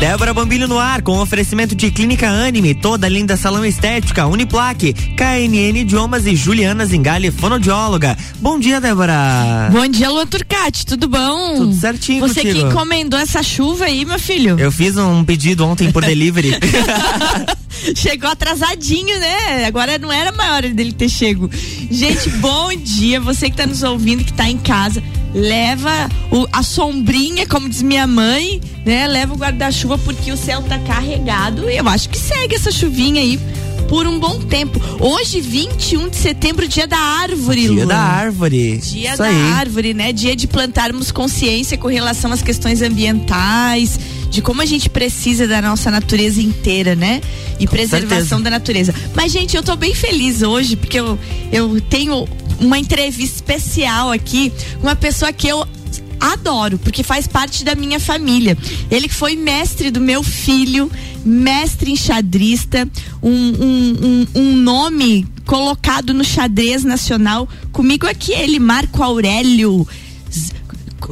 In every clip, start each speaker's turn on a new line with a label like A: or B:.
A: Débora Bombilho no ar, com oferecimento de Clínica Anime, toda linda salão estética, Uniplaque, KNN Idiomas e Juliana Zingali, fonoaudióloga. Bom dia, Débora.
B: Bom dia, Lua Turcati, tudo bom?
A: Tudo certinho
B: Você
A: contigo.
B: que encomendou essa chuva aí, meu filho.
A: Eu fiz um pedido ontem por delivery.
B: Chegou atrasadinho, né? Agora não era maior dele ter chego. Gente, bom dia. Você que tá nos ouvindo, que tá em casa, leva o, a sombrinha, como diz minha mãe, né? Leva o guarda-chuva porque o céu tá carregado. E eu acho que segue essa chuvinha aí por um bom tempo. Hoje, 21 de setembro, dia da árvore,
A: Dia da árvore.
B: Dia
A: Isso
B: da
A: aí.
B: árvore, né? Dia de plantarmos consciência com relação às questões ambientais, de como a gente precisa da nossa natureza inteira, né? E preservação
A: certeza.
B: da natureza. Mas, gente, eu tô bem feliz hoje, porque eu, eu tenho uma entrevista especial aqui com uma pessoa que eu adoro, porque faz parte da minha família. Ele foi mestre do meu filho, mestre enxadrista, um, um, um, um nome colocado no xadrez nacional. Comigo aqui ele, Marco Aurélio.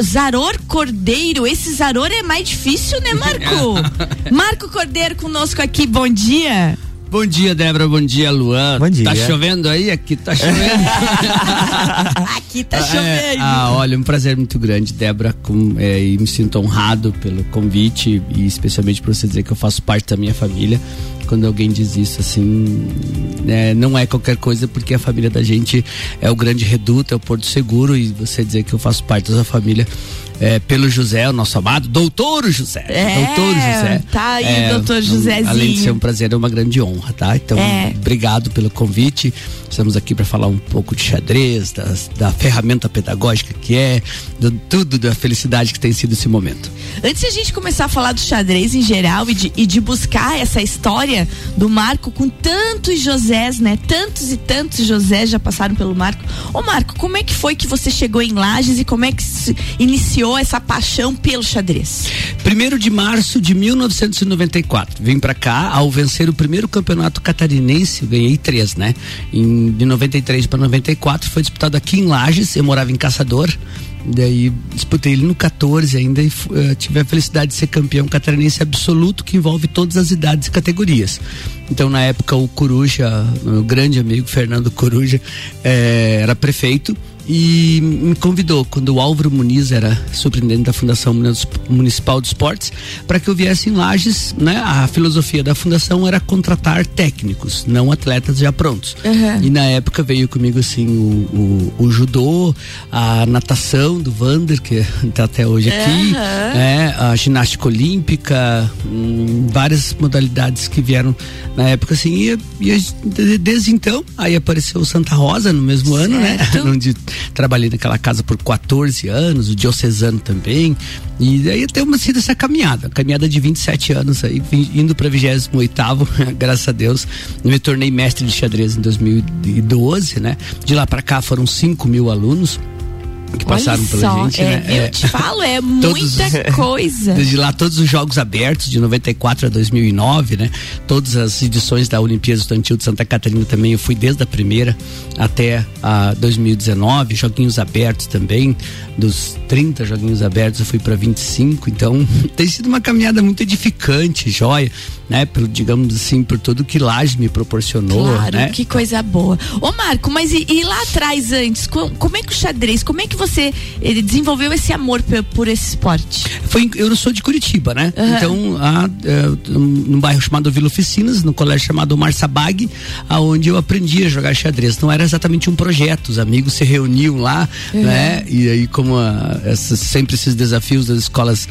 B: Zaror Cordeiro, esse Zaror é mais difícil, né, Marco? Marco Cordeiro conosco aqui, bom dia.
C: Bom dia, Débora. Bom dia, Luan.
A: Bom dia.
C: Tá chovendo aí? Aqui tá chovendo.
B: Aqui tá
C: É,
B: chovendo.
C: ah, olha, um prazer muito grande, Débora. Com, é, e me sinto honrado pelo convite e especialmente por você dizer que eu faço parte da minha família. Quando alguém diz isso, assim, é, não é qualquer coisa, porque a família da gente é o grande reduto, é o Porto Seguro, e você dizer que eu faço parte da família é, pelo José, o nosso amado doutor José.
B: É,
C: doutor José.
B: tá aí,
C: É,
B: doutor Josézinho.
C: Além de ser um prazer, é uma grande honra, tá? Então,
B: É.
C: obrigado pelo convite. Estamos aqui para falar um pouco de xadrez, das- da ferramenta pedagógica que é, do, tudo da felicidade que tem sido esse momento.
B: Antes de a gente começar a falar do xadrez em geral e de, e de buscar essa história do Marco com tantos Josés, né? Tantos e tantos Josés já passaram pelo Marco. Ô Marco, como é que foi que você chegou em Lages e como é que iniciou essa paixão pelo xadrez?
C: 1 de março de 1994. Vim pra cá ao vencer o primeiro campeonato catarinense, ganhei três, né? Em, de 93 para 94 foi disputado aqui em Lages, eu morava em Caçador. Daí disputei ele no 14 ainda e eh, tive a felicidade de ser campeão catarinense absoluto que envolve todas as idades e categorias. Então na época o Coruja, meu grande amigo Fernando Coruja, eh, era prefeito e me convidou quando o Álvaro Muniz era superintendente da Fundação Municipal de Esportes para que eu viesse em Lages, né? A filosofia da fundação era contratar técnicos, não atletas já prontos.
B: Uhum.
C: E na época veio comigo assim o, o, o judô, a natação do Vander que está até hoje aqui,
B: Uhum.
C: né? A ginástica olímpica, hum, várias modalidades que vieram na época assim e, e desde então aí apareceu o Santa Rosa no mesmo ano, né?
B: Certo.
C: Onde trabalhei naquela casa por 14 anos, o diocesano também. E daí tem uma sido essa caminhada, caminhada de 27 anos aí, indo para 28 graças a Deus. Me tornei mestre de xadrez em 2012, né? De lá para cá foram 5 mil alunos que passaram
B: Olha
C: pela
B: só,
C: gente,
B: é,
C: né?
B: Eu
C: É.
B: te falo, é muita coisa.
C: Desde lá, todos os jogos abertos, de 94 a 2009, né? Todas as edições da Olimpíada Estudantil de Santa Catarina também, eu fui desde a primeira até a 2019. Joguinhos abertos também, dos 30 joguinhos abertos, eu fui para 25. Então, tem sido uma caminhada muito edificante, joia, né? Pelo, digamos assim, por tudo que Laje me proporcionou,
B: Claro,
C: né?
B: que coisa boa. Ô Marco, mas e, e lá atrás antes, co- como é que o xadrez, como é que você desenvolveu esse amor pe- por esse esporte?
C: Foi, eu sou de Curitiba, né?
B: Aham.
C: Então, a, é, num bairro chamado Vila Oficinas, no colégio chamado Marsabag, aonde eu aprendi a jogar xadrez. Não era exatamente um projeto, os amigos se reuniam lá, né? E aí, como a, essas- sempre esses desafios das escolas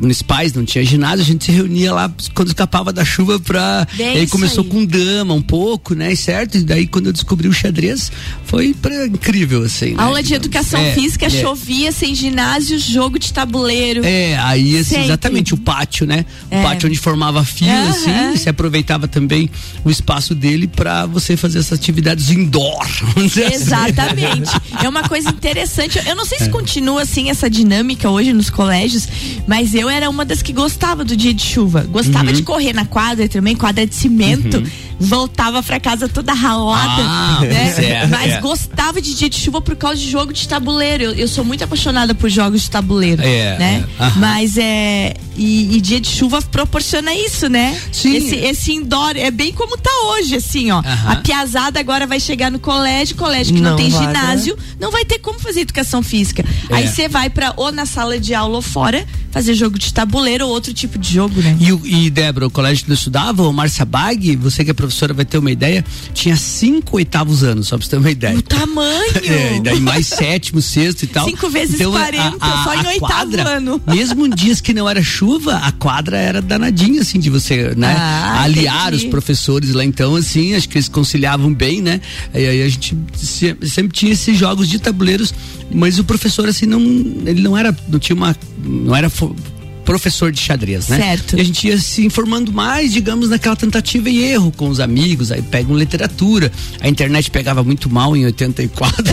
C: municipais, não tinha ginásio, a gente se reunia lá quando escapava da chuva pra.
B: Bem
C: começou
B: aí.
C: com dama um pouco, né? Certo? E daí quando eu descobri o xadrez, foi pra, incrível, assim. né?
B: Aula de educação
C: É,
B: física,
C: é.
B: chovia, sem ginásio, jogo de tabuleiro.
C: É, aí
B: Sempre.
C: exatamente o pátio, né?
B: É.
C: O pátio onde formava fila,
B: Aham.
C: assim, e se aproveitava também o espaço dele para você fazer essas atividades indoor. assim.
B: Exatamente. É uma coisa interessante. Eu não sei
C: É.
B: se continua assim essa dinâmica hoje nos colégios, mas eu era uma das que gostava do dia de chuva. Gostava
C: Uhum.
B: de correr na quadra também, quadra de cimento. voltava pra casa toda ralada,
C: Ah,
B: né?
C: certo,
B: Mas
C: é.
B: gostava de dia de chuva por causa de jogo de tabuleiro. Eu, eu sou muito apaixonada por jogos de tabuleiro,
C: É,
B: né?
C: é, aham.
B: Mas é e, e dia de chuva proporciona isso, né?
C: Sim.
B: Esse, esse indoor é bem como tá hoje, assim, ó. A piazada agora vai chegar no colégio, colégio que não,
A: Não
B: tem
A: vai,
B: ginásio, não vai ter como fazer educação física. Aí
C: É.
B: você vai pra ou na sala de aula ou fora fazer jogo de tabuleiro ou outro tipo de jogo, né?
C: E, e Débora, o colégio que eu estudava, o Márcia Bag, você que é professora vai ter uma ideia, tinha cinco oitavos anos, só pra você ter uma ideia.
B: O tamanho.
C: É, e daí mais sétimo, sexto e tal.
B: Cinco vezes
C: Então,
B: 40, só em oitavo
C: quadra,
B: ano.
C: Mesmo em dias que não era chuva, a quadra era danadinha, assim, de você, né?
B: Ah,
C: aliar
B: entendi.
C: os professores lá. Então, assim, acho que eles conciliavam bem, né? E aí a gente se- sempre tinha esses jogos de tabuleiros, mas o professor, assim, não, ele não era, não tinha uma, não era fo- professor de xadrez, né?
B: Certo.
C: E a gente ia se informando mais, digamos, naquela tentativa e erro com os amigos, aí pegam literatura. A internet pegava muito mal em 84. né?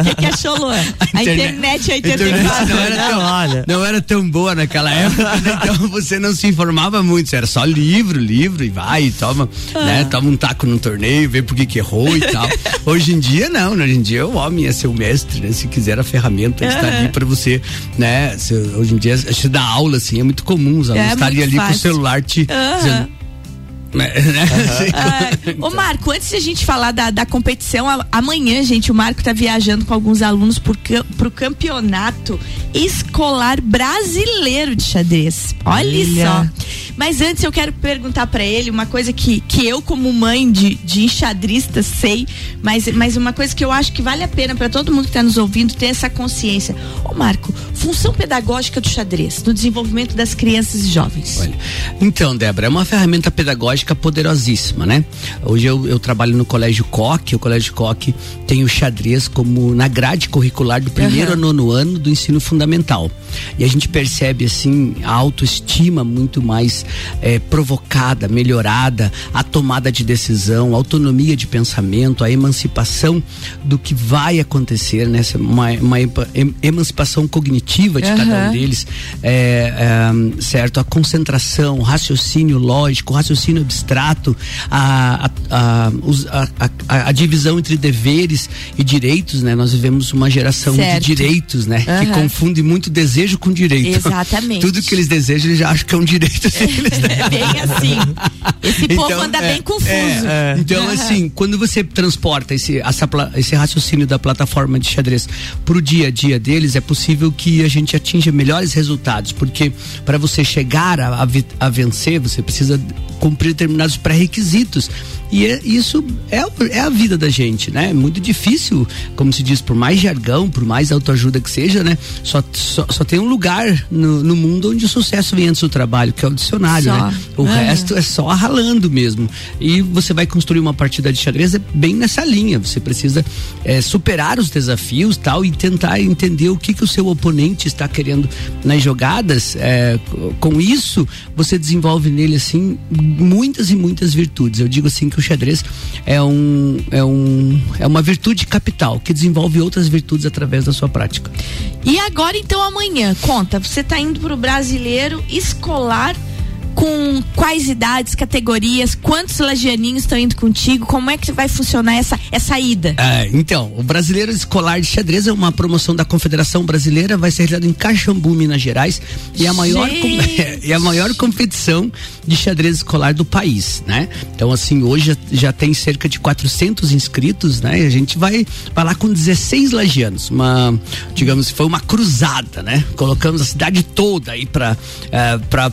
B: O que, que achou, Luan? A internet
C: a internet
B: 84.
C: não era,
A: Não,
C: tão,
A: olha.
C: não era tão boa naquela época, né? então você não se informava muito, era só livro, livro e vai, e toma, né? Toma um taco num torneio, vê por que que errou e tal. Hoje em dia não, né? Hoje em dia o homem é seu mestre, né? Se quiser a ferramenta está ali para você, né? Se- hoje em dia acho que dá aula assim, é muito comum os alunos
B: É
C: estarem ali com o
B: fácil.
C: celular te
B: Aham.
C: dizendo, né?
B: Ah, ô Marco, antes de a gente falar da, da competição, a- amanhã, gente, o Marco tá viajando com alguns alunos por, pro campeonato escolar brasileiro de xadrez. Olha,
A: Olha.
B: só. Mas antes eu quero perguntar pra ele uma coisa que, que eu, como mãe de, de enxadrista, sei, mas, mas uma coisa que eu acho que vale a pena pra todo mundo que tá nos ouvindo ter essa consciência. Ô Marco, função pedagógica do xadrez no desenvolvimento das crianças e jovens.
C: Olha, então, Débora, é uma ferramenta pedagógica poderosíssima, né? Hoje eu, eu trabalho no Colégio Coque, o Colégio Coque tem o xadrez como na grade curricular do primeiro
B: Aham.
C: ao nono ano do ensino fundamental. E a gente percebe, assim, a autoestima muito mais eh, provocada, melhorada, a tomada de decisão, a autonomia de pensamento, a emancipação do que vai acontecer, né? Essa- Uma, uma emancipação cognitiva de cada um deles, é, é, certo? A concentração, o raciocínio lógico, o raciocínio abstrato, a, a, a, a- divisão entre deveres e direitos, né? Nós vivemos uma geração
B: Certo.
C: de direitos, né? Que
B: Aham.
C: confunde muito desejo com direito.
B: Exatamente.
C: Tudo que eles desejam, eles já acham que é um direito deles, né?
B: É bem assim. Esse povo anda
C: é,
B: bem confuso.
C: é, é. Então, assim, quando você transporta esse, essa esse raciocínio da plataforma de xadrez pro dia a dia deles, é possível que a gente atinja melhores resultados, porque para você chegar a, a a vencer, você precisa cumprir determinados pré-requisitos. E é- isso é, é a vida da gente, né? É muito difícil, como se diz, por mais jargão, por mais autoajuda que seja, né? Só, só, só tem um lugar no, no mundo onde o sucesso vem antes do trabalho, que é o dicionário,
B: Só.
C: né? O
B: É.
C: resto é só ralando mesmo. E você vai construir uma partida de xadrez é bem nessa linha. Você precisa é, superar os desafios tal e tentar entender o que, que o seu oponente está querendo nas jogadas. É, com isso, você desenvolve nele assim muitas e muitas virtudes. Eu digo assim que o xadrez é um é um é uma virtude capital que desenvolve outras virtudes através da sua prática.
B: E agora, então, amanhã, conta, você tá indo pro brasileiro escolar com quais idades, categorias, quantos lagianinhos estão indo contigo, como é que vai funcionar essa, essa ida?
C: É, então, o Brasileiro Escolar de Xadrez é uma promoção da Confederação Brasileira, vai ser realizada em Caxambu, Minas Gerais, e é a maior com- é a maior competição de xadrez escolar do país, né? Então, assim, hoje já, tem cerca de 400 inscritos, né? E a gente vai, vai lá com 16 lagianos, uma, digamos, foi uma cruzada, né? Colocamos a cidade toda aí para para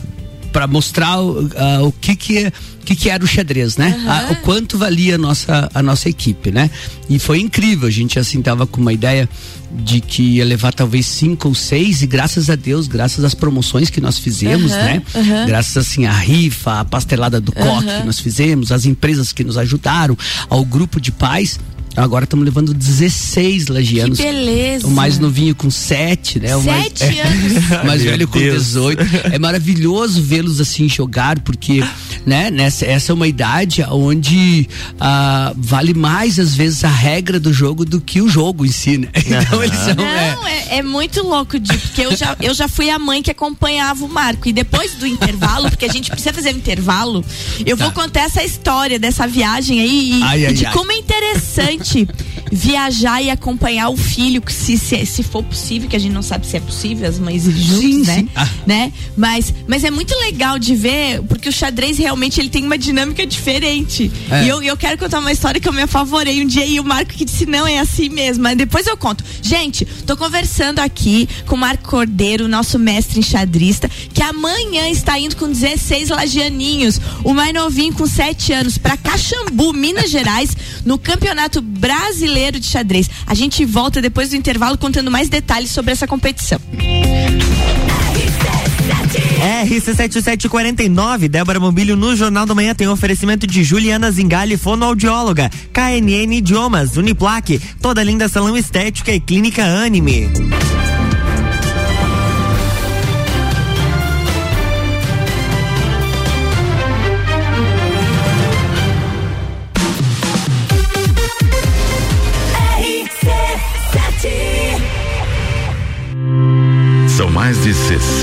C: para mostrar o, ah, o que que é o que que era o xadrez, né? Ah, o quanto valia a nossa a nossa equipe, né? E foi incrível, a gente assim tava com uma ideia de que ia levar talvez cinco ou seis e graças a Deus, graças às promoções que nós fizemos,
B: Aham,
C: né?
B: aham.
C: Graças assim à rifa, à pastelada do coque que nós fizemos, às empresas que nos ajudaram, ao grupo de pais, agora estamos levando 16 lagianos.
B: Que beleza.
C: O mais novinho com 7, né? O mais,
B: Sete anos.
C: o mais velho com
A: Deus.
C: 18. É maravilhoso vê-los assim jogar, porque né? Nessa, essa é uma idade onde ah, vale mais, às vezes, a regra do jogo do que o jogo em si, né? Então eles são.
B: Não, é, é, é muito louco, de, porque eu já, eu já fui a mãe que acompanhava o Marco. E depois do intervalo, porque a gente precisa fazer um intervalo, eu tá. vou contar essa história dessa viagem aí e, ai, ai, e de ai. como é interessante viajar e acompanhar o filho, se, se, se, for possível, que a gente não sabe se é possível, as mães juntos, sim, né? Sim. Ah. né? Mas, mas é muito legal de ver, porque o xadrez realmente ele tem uma dinâmica diferente. É. E eu, eu quero contar uma história que eu me afavorei um dia e o Marco que disse, não, é assim mesmo. Mas depois eu conto. Gente, tô conversando aqui com o Marco Cordeiro, nosso mestre enxadrista, que amanhã está indo com 16 lagianinhos, o mais novinho com 7 anos, para Caxambu, Minas Gerais, no Campeonato Brasileiro de Xadrez. A gente volta depois do intervalo contando mais detalhes sobre essa competição.
A: RC7749, Débora Mobílio no Jornal da Manhã tem oferecimento de Juliana Zingali, fonoaudióloga, KNN Idiomas, Uniplaque, toda linda salão estética e clínica Anime.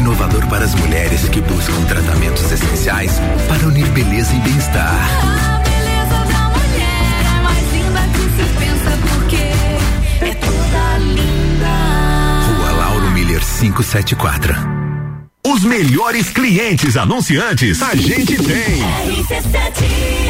D: inovador para as mulheres que buscam tratamentos essenciais para unir beleza e bem-estar.
E: A beleza da mulher é mais linda que se pensa porque é toda linda.
D: Rua Lauro Miller 574.
F: Os melhores clientes anunciantes a gente tem.
G: RC7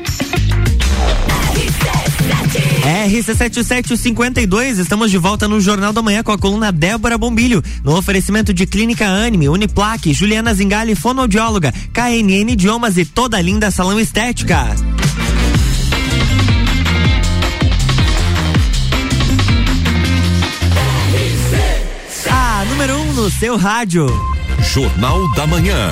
A: RC7752, estamos de volta no Jornal da Manhã com a coluna Débora Bombilho, no oferecimento de Clínica Anime, Uniplaque, Juliana Zingali, fonoaudióloga, KNN Idiomas e toda linda salão estética. A número 1 um no seu rádio.
F: Jornal da Manhã.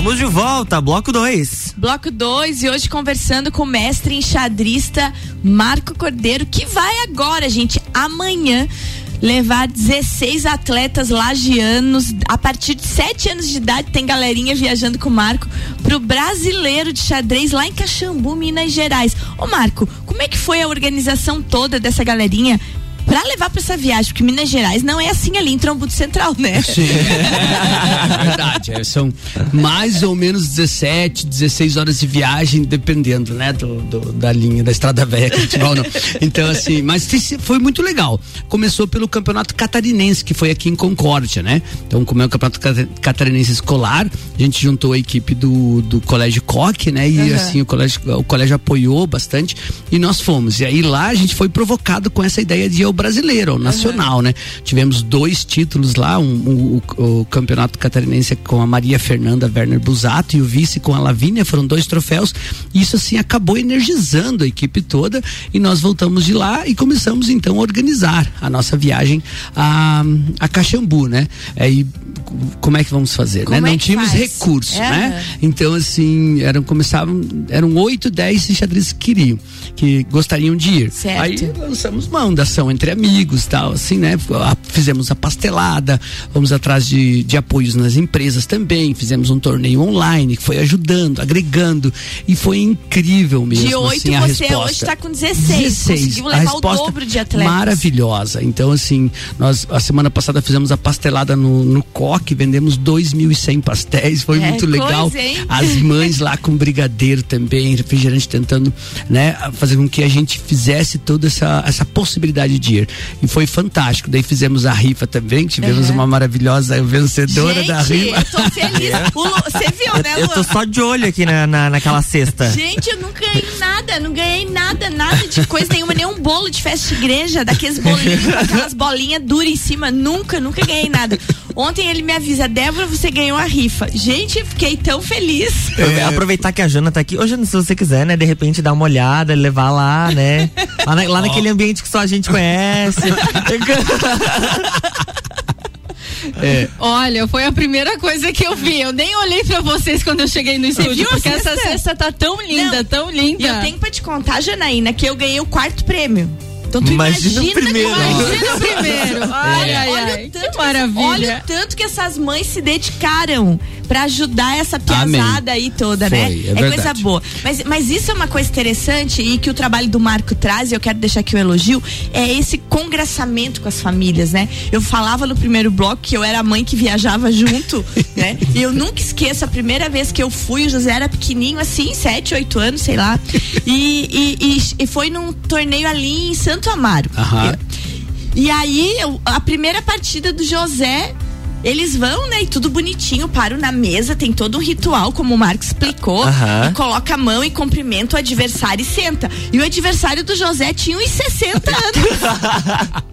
A: Estamos de volta, bloco 2.
B: Bloco 2 e hoje conversando com o mestre enxadrista Marco Cordeiro, que vai agora, gente, amanhã levar 16 atletas lagianos a partir de 7 anos de idade tem galerinha viajando com o Marco pro brasileiro de xadrez lá em Caxambu, Minas Gerais. Ô Marco, como é que foi a organização toda dessa galerinha pra levar pra essa viagem, porque Minas Gerais não é assim ali em Trombudo Central, né?
C: Sim, é, verdade. é, são mais ou menos 17, 16 horas de viagem, dependendo, né, do, do- da linha da Estrada Velha não. Então, assim, mas foi muito legal. Começou pelo Campeonato Catarinense, que foi aqui em Concórdia, né? Então, como é o Campeonato Cata- Catarinense Escolar, a gente juntou a equipe do, do Colégio Coque, né? E
H: Aham.
C: assim, o colégio, o colégio apoiou bastante e nós fomos. E aí lá a gente foi provocado com essa ideia de ir ao brasileiro, nacional, né? Tivemos dois títulos lá, um, um- o, campeonato catarinense com a Maria Fernanda Werner Busato e o vice com a Lavínia, foram dois troféus. E isso assim acabou energizando a equipe toda e nós voltamos de lá e começamos então a organizar a nossa viagem a, a Caxambu, né? Aí como é que vamos fazer,
H: Como
C: né?
H: é
C: Não tínhamos
H: faz?
C: recursos,
H: É,
C: né? Então, assim, eram, começavam, eram oito, dez enxadristas que queriam, que gostariam de ir.
B: Certo.
C: Aí lançamos mão da ação entre amigos tal, assim, né? A- Fizemos a pastelada, vamos atrás de, de apoios nas empresas também, fizemos um torneio online que foi ajudando, agregando, e foi incrível mesmo.
B: De oito,
C: assim, a
B: você
C: resposta.
B: hoje tá com 16. Conseguiu
C: A
B: levar o
C: resposta
B: dobro de atletas.
C: Maravilhosa. Então, assim, nós a semana passada fizemos a pastelada no, no Coque, vendemos 2.100 pastéis, foi
B: É
C: muito legal.
B: coisa?
C: As mães lá com brigadeiro também, refrigerante, tentando, né, fazer com que a gente fizesse toda essa, essa possibilidade de E foi fantástico. Daí fizemos a rifa também, tivemos
B: Uhum.
C: uma maravilhosa vencedora da
B: Gente,
C: rifa.
B: eu tô feliz. Lu- Você viu, né,
A: Eu tô
B: Lu?
A: só de olho aqui na, na, naquela cesta.
B: Gente, eu não ganhei nada, não ganhei nada, nada de coisa nenhuma, nem um bolo de festa de igreja, daqueles bolinhos, com aquelas bolinhas duras em cima, nunca, nunca ganhei nada. Ontem ele me avisa, Débora, você ganhou a rifa. Gente, eu fiquei tão feliz.
A: É, Aproveitar que a Jana tá aqui. Ô, Jana, se você quiser, né, de repente dar uma olhada, levar lá, né? Lá, na- lá naquele ambiente que só a gente conhece.
I: Olha, foi a primeira coisa que eu vi. Eu nem olhei pra vocês quando eu cheguei no estúdio, porque essa
B: cesta?
I: cesta tá tão linda,
B: Não.
I: tão linda.
B: E eu tenho pra te contar, Janaína, que eu ganhei o quarto prêmio. Então tu
A: Imagina o
B: imagina,
A: primeiro.
B: Imagina o
I: primeiro. Ai, ai,
B: olha,
I: ai,
B: o
I: que
B: tanto
I: maravilha.
B: olha o tanto que essas mães se dedicaram pra ajudar essa piazada aí toda,
C: Foi,
B: né?
C: é
B: coisa
C: verdade.
B: boa. Mas, mas isso é uma coisa interessante e que o trabalho do Marco traz, e eu quero deixar aqui o elogio, é esse congraçamento com as famílias, né? Eu falava no primeiro bloco que eu era a mãe que viajava junto, né? E eu nunca esqueço a primeira vez que eu fui, o José era pequenininho, assim, sete, oito anos, sei lá. E, e, e- e foi num torneio ali em Santo Amaro.
C: Aham.
B: E aí, a primeira partida do José, eles vão, né? E tudo bonitinho, param na mesa, tem todo um ritual, como o Marcos explicou. E coloca a mão e cumprimenta o adversário e senta. E o adversário do José tinha uns 60 anos.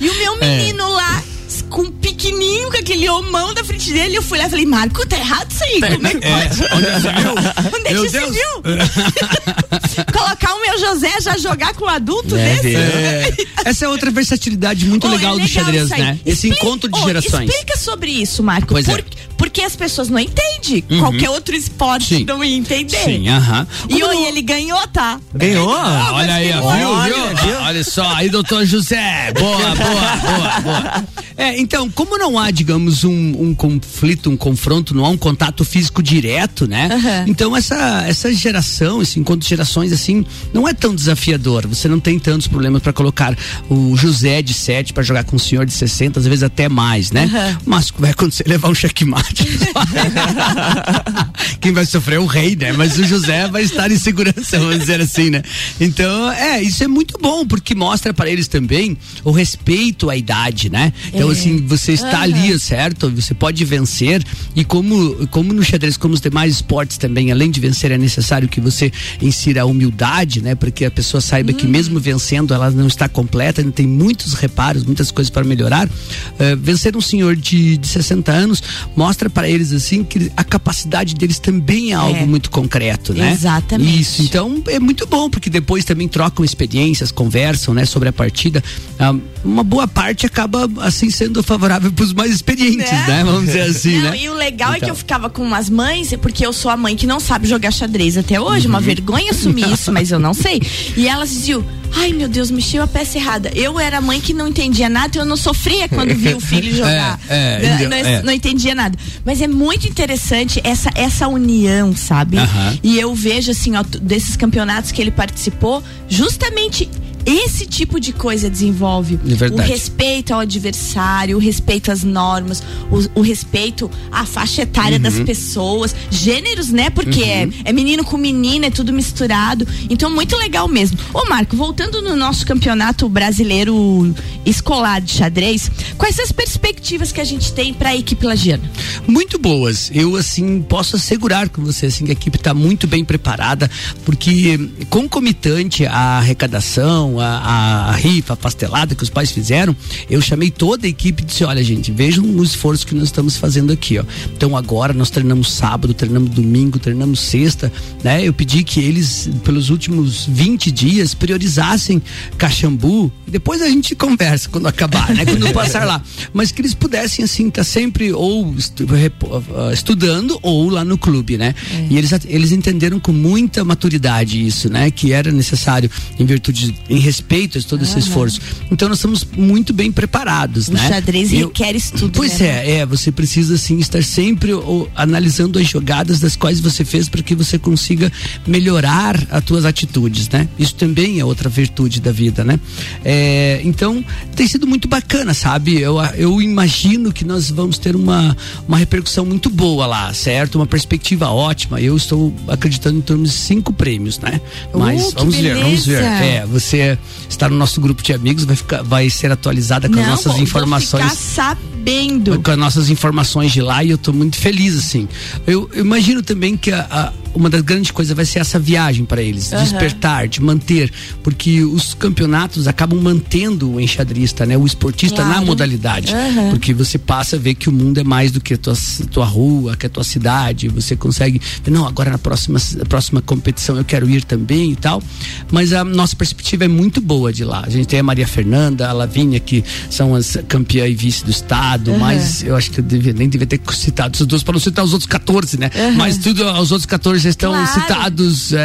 B: e o meu menino lá. Com um pequenininho, com aquele homão da frente dele, eu fui lá e falei, Marco, tá errado isso aí. Como é que pode?
C: onde você viu?
B: Onde é que você viu? Colocar o meu José já jogar com um adulto
A: É,
B: desse?
C: É, essa é outra versatilidade muito
B: Ô, é
C: legal do xadrez, né? Esse
B: Explica-
C: encontro de
B: ô,
C: gerações.
B: Explica sobre isso, Marco.
C: Pois é.
B: Por- Porque as pessoas não entendem.
C: Uhum.
B: Qualquer outro esporte
C: Sim.
B: não ia entender.
C: Sim, aham.
B: E e ele ganhou, tá?
A: Ganhou?
C: Olha aí, ó, viu,
A: Olha,
C: viu?
A: viu?
C: Olha só, aí, doutor José. Boa, boa, boa, boa. É, então, como não há, digamos, um, um conflito, um confronto, não há um contato físico direto, né?
B: Aham.
C: Então, essa, essa geração, esse encontro de gerações, assim, não é tão desafiador. Você não tem tantos problemas para colocar o José de 7 para jogar com o senhor de 60, às vezes até mais, né?
B: Aham.
C: Mas vai acontecer é levar um checkmate. Quem vai sofrer é o rei, né? Mas o José vai estar em segurança, vamos dizer assim, né? Então, é, isso é muito bom, porque mostra para eles também o respeito à idade, né? Então,
B: É.
C: assim, você está
B: Aham.
C: ali, certo? Você pode vencer e como, como no xadrez, como os demais esportes também, além de vencer, é necessário que você insira a humildade, né? Porque a pessoa saiba
B: Hum.
C: que mesmo vencendo, ela não está completa, ainda tem muitos reparos, muitas coisas para melhorar. Eh, vencer um senhor de, de 60 anos mostra para eles, assim, que a capacidade deles também é algo muito concreto, né?
B: Exatamente.
C: Isso, então é muito bom, porque depois também trocam experiências, conversam, né, sobre a partida. Ah, uma boa parte acaba, assim, sendo favorável para os mais experientes, né? Vamos dizer assim,
B: Não,
C: né?
B: E o legal é que
C: Então.
B: eu ficava com umas mães, porque eu sou a mãe que não sabe jogar xadrez até hoje,
C: Uhum.
B: uma vergonha assumir isso, mas eu não sei. E elas diziam, ai meu Deus, mexeu a peça errada. Eu era a mãe que não entendia nada, eu não sofria quando via o filho jogar.
C: É, é,
B: não, não-
C: É.
B: não entendia nada. Mas é muito interessante essa, essa união, sabe?
C: Aham.
B: E eu vejo assim, ó, desses campeonatos que ele participou, justamente esse tipo de coisa desenvolve
C: É
B: o respeito ao adversário, o respeito às normas, o, o respeito à faixa etária das
C: Uhum.
B: pessoas, gêneros, né? Porque é, é menino com menina, é tudo misturado. Então, muito legal mesmo. Ô, Marco, voltando no nosso campeonato brasileiro escolar de xadrez, quais são as perspectivas que a gente tem para a equipe lagiana?
C: muito boas. Eu assim posso assegurar com você assim que a equipe está muito bem preparada, porque concomitante à arrecadação, a, a rifa, a pastelada que os pais fizeram, eu chamei toda a equipe e disse: olha, gente, vejam o esforço que nós estamos fazendo aqui, ó. Então agora nós treinamos sábado, treinamos domingo, treinamos sexta, né? Eu pedi que eles, pelos últimos 20 dias, priorizassem Caxambu depois a gente conversa quando acabar, né? Quando passar lá. Mas que eles pudessem, assim, estar sempre ou ah, estudando ou lá no clube, né? E eles, eles entenderam com muita maturidade isso, né? Que era necessário em virtude, em respeito a todo esse
B: Aham.
C: esforço. Então nós estamos muito bem preparados,
B: O
C: né?
B: xadrez
C: Eu-
B: requer estudo.
C: Pois
B: né?
C: é, é, você precisa assim estar sempre ó, analisando as jogadas das quais você fez para que você consiga melhorar as tuas atitudes, né? Isso também é outra virtude da vida, né? É, então tem sido muito bacana, sabe? Eu, eu imagino que nós vamos ter uma, uma repercussão muito boa lá, certo? Uma perspectiva ótima. Eu estou acreditando em torno de cinco prêmios, né? Mas
B: Uh,
C: vamos ver, vamos ver.
B: beleza.
C: É, você está no nosso grupo de amigos, vai ficar, vai ser atualizada com as
B: Não,
C: nossas
B: vou-
C: informações
B: ficar sabendo.
C: com as nossas informações de lá e eu tô muito feliz assim. Eu, eu imagino também que a- a- uma das grandes coisas vai ser essa viagem para eles,
B: Aham.
C: despertar, de manter, porque os campeonatos acabam mantendo o enxadrista, né, o esportista na
B: Claro.
C: modalidade,
B: Aham.
C: porque você passa a ver que o mundo é mais do que a tua, tua rua, que a tua cidade, você consegue, não, agora na próxima na próxima competição eu quero ir também e tal. Mas a nossa perspectiva é muito boa de lá. A gente tem a Maria Fernanda, a Lavínia que são as campeã e vice do estado,
B: Aham.
C: mas eu acho que eu devia, nem devia ter citado essas duas para não citar os outros 14, né? Mas tudo, os outros 14 já estão
B: Claro.
C: citados, é,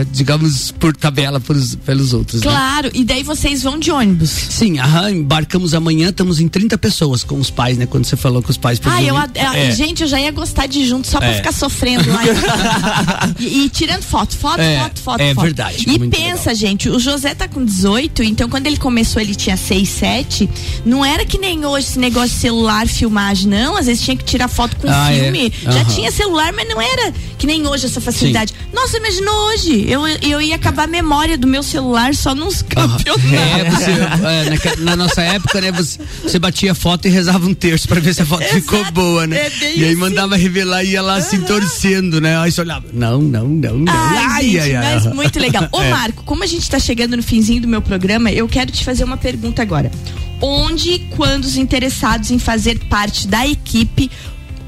C: é, digamos, por tabela pelos, pelos outros. né?
B: Claro, e daí vocês vão de ônibus.
C: Sim, aham, embarcamos amanhã, estamos em 30 pessoas com os pais, né? Quando você falou com os pais
B: Ah, eu, ah,
C: É.
B: gente, eu já ia gostar de ir junto só pra
C: É.
B: ficar sofrendo lá. e, e tirando foto, foto,
C: É,
B: foto, foto,
C: é
B: foto.
C: verdade,
B: E pensa, gente, o José tá com 18, então quando ele começou ele tinha 6, 7. Não era que nem hoje esse negócio de celular, filmagem, não. Às vezes tinha que tirar foto com
C: Ah, é.
B: filme. Já
C: Aham.
B: tinha celular, mas não era que nem hoje essa facilidade. Nossa, imaginou hoje? Eu, eu ia acabar a memória do meu celular só nos campeonatos.
C: É, você, é, naque- na, nossa época, né, você, você batia a foto e rezava um terço pra ver se a foto ficou boa, né?
B: é
C: e aí
B: assim.
C: mandava revelar e ia lá assim torcendo, né? Aí você olhava, não, não, não, não.
B: Ai, gente, mas muito legal. Ô,
C: É.
B: Marco, como a gente tá chegando no finzinho do meu programa, eu quero te fazer uma pergunta agora. Onde e quando os interessados em fazer parte da equipe,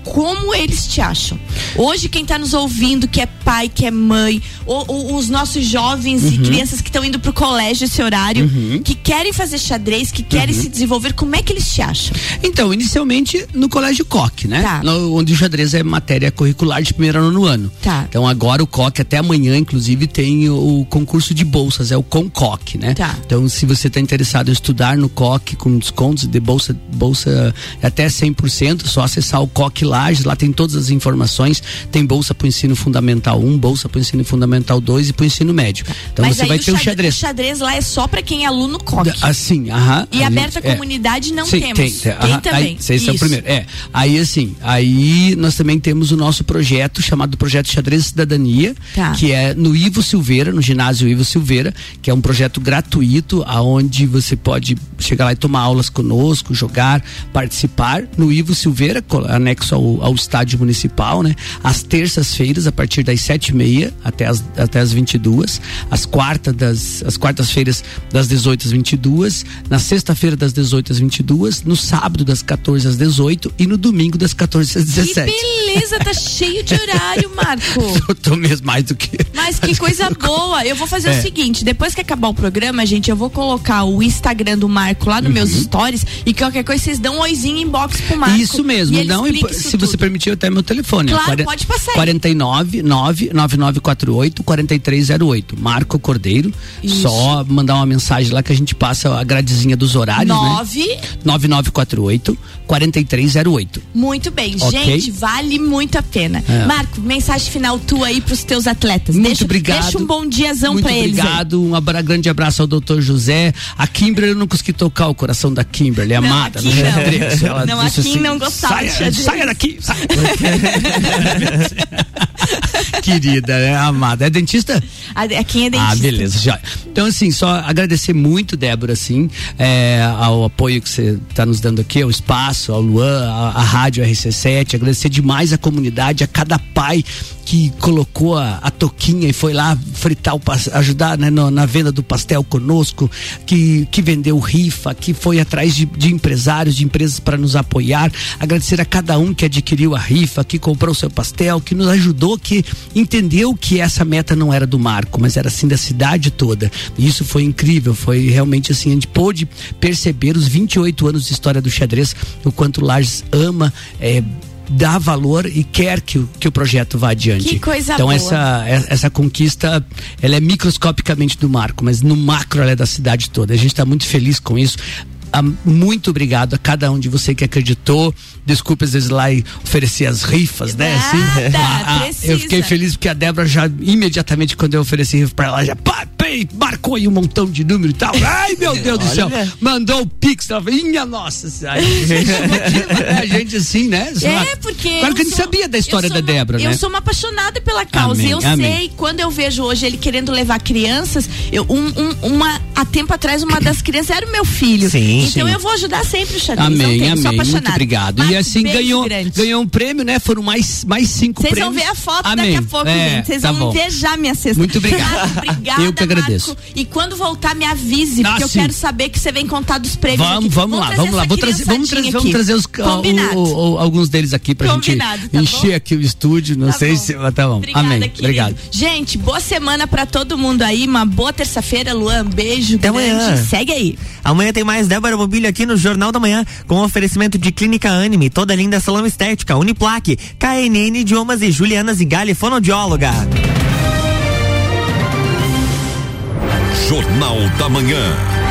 B: como eles te acham? Hoje, quem tá nos ouvindo, que é pai, que é mãe, ou, ou os nossos jovens e
C: Uhum.
B: crianças que estão indo pro colégio esse horário,
C: Uhum.
B: que querem fazer xadrez, que querem
C: Uhum.
B: se desenvolver, como é que eles te acham?
C: Então, inicialmente no Colégio Coque, né?
B: Tá.
C: No- onde o xadrez é matéria curricular de primeiro ano no ano.
B: Tá.
C: Então agora o Coque, até amanhã, inclusive, tem o, o concurso de bolsas, é o Concoque, né?
B: Tá.
C: Então, se você está interessado em estudar no Coque com descontos de bolsa, bolsa até 100%, só acessar o Coque Lages, lá tem todas as informações. Tem bolsa para o ensino fundamental 1, bolsa para o ensino fundamental 2 e para o ensino médio. Então
B: Mas
C: você vai
B: o
C: ter o
B: xadrez, o xadrez lá é só pra quem é aluno COC.
C: Assim, aham.
B: E
C: a
B: aberta
C: gente- é.
B: comunidade não
C: Sim,
B: temos.
C: Tem, tem, aham.
B: também.
C: Aí, vocês são o
B: Isso.
C: primeiro. É. Aí, assim, aí nós também temos o nosso projeto chamado Projeto Xadrez e Cidadania,
B: Tá.
C: que é no Ivo Silveira, no ginásio Ivo Silveira, que é um projeto gratuito, aonde você pode chegar lá e tomar aulas conosco, jogar, participar no Ivo Silveira, anexo ao, ao estádio municipal, né? Às terças-feiras, a partir das sete e meia até as, até as 22 às quartas das as quartas-feiras das 18 às 22 na sexta-feira das 18 às 22 no sábado das 14 às 18 e no domingo das 14 às
B: Que
C: 17
B: beleza, tá cheio de horário, Marco.
C: eu tô mesmo mais do que
B: Mas que coisa boa. Eu vou fazer
C: É.
B: o seguinte: depois que acabar o programa, gente, eu vou colocar o Instagram do Marco lá nos meus
C: Uhum.
B: stories e qualquer coisa vocês dão um oizinho inbox pro Marco.
C: Isso mesmo, não
B: isso
C: se você
B: tudo.
C: permitir, até meu telefone.
B: Claro,
C: quaren-
B: pode passar aí.
C: 49 99948 4308. Marco Cordeiro.
B: Isso.
C: Só mandar uma mensagem lá que a gente passa a gradezinha dos horários, né?
B: Nove.
C: 9948 4308.
B: Muito bem,
C: Ok.
B: gente, vale muito a pena.
C: É.
B: Marco, mensagem final tua aí pros teus atletas.
C: Muito
B: deixa,
C: obrigado.
B: Deixa um bom diazão
C: Muito
B: pra eles. aí.
C: obrigado, um abra- grande abraço ao doutor José. A Kimberly, eu não consegui tocar o coração da Kimberly,
B: Não,
C: amada. no
B: não.
C: Ela
B: Não,
C: disse
B: aqui
C: assim,
B: não gostava
C: saia,
B: de xadrez."
C: Saia daqui, saia. Querida, né, amada. É dentista?
B: Quem é dentista.
C: Ah, beleza, já. Então, assim, só agradecer muito, Débora, assim, é, ao apoio que você está nos dando aqui, ao espaço, ao Luan, a, a Rádio RC7, agradecer demais a comunidade, a cada pai que colocou a, a toquinha e foi lá fritar o ajudar né, no- na venda do pastel conosco, que, que vendeu rifa, que foi atrás de, de empresários, de empresas para nos apoiar. Agradecer a cada um que adquiriu a rifa, que comprou o seu pastel, que nos ajudou, que entendeu que essa meta não era do Marco, mas era assim da cidade toda. E isso foi incrível, foi realmente assim, a gente pôde perceber os 28 anos de história do xadrez, o quanto o Lages ama. eh, dá valor e quer que, o- que o projeto vá adiante.
B: Que coisa
C: então
B: boa.
C: essa essa essa conquista ela é microscopicamente do Marco, mas no macro ela é da cidade toda. A gente está muito feliz com isso. Ah, muito obrigado a cada um de você que acreditou. Desculpe às vezes lá e oferecer as rifas, né? Assim,
B: Nada,
C: Ah, ah,
B: precisa.
C: eu fiquei feliz porque a Débora já imediatamente quando eu ofereci rifa para ela já pá, pei, marcou aí um montão de número e tal. Ai meu Deus do céu, mandou o pix, ela falou, minha nossa, senhora." a gente assim, né?
B: É, porque.
C: Claro que a
B: eu
C: gente sabia da história
B: eu
C: da Débora,
B: Eu
C: né?
B: sou uma apaixonada pela causa.
C: Amém,
B: eu
C: amém.
B: sei, quando eu vejo hoje ele querendo levar crianças, eu, um, um- uma, há tempo atrás, uma das crianças era o meu filho.
A: Sim,
B: então
C: sim.
B: eu vou ajudar sempre o xadrez.
C: Amém,
B: tem, sou
C: amém. Muito obrigado. e
B: Marco,
C: assim ganhou,
B: grande.
C: ganhou um prêmio, né? Foram mais, mais cinco
B: Vocês
C: prêmios.
B: vão ver a foto
C: amém.
B: daqui a pouco,
C: É,
B: gente. Vocês
C: tá
B: vão
C: bom.
B: invejar minha cesta.
C: Muito obrigado.
B: Obrigada,
C: Eu que agradeço.
B: Marco. E quando voltar, me avise,
C: Ah,
B: porque eu
C: sim.
B: quero saber que você vem contar dos prêmios.
C: Vamos,
B: aqui.
C: vamos lá, vamos lá. Vou trazer, vamos trazer, vamos trazer os.
B: Combinado.
C: o- o- o- alguns deles aqui pra
B: Combinado,
C: gente
B: tá
C: encher
B: bom?
C: aqui o estúdio. Não
B: Tá
C: sei
B: bom.
C: se. Tá bom.
B: Obrigada,
C: Amém.
B: querido.
C: Obrigado.
B: Gente, boa semana pra todo mundo aí. Uma boa terça-feira, Luan. Beijo
A: Até
B: grande.
A: amanhã.
B: Segue aí.
A: Amanhã tem mais Débora Mobílio aqui no Jornal da Manhã, com oferecimento de Clínica Anime, toda linda salão estética, Uniplaque, KNN Idiomas e Juliana Zingali, fonoaudióloga.
F: Jornal da Manhã.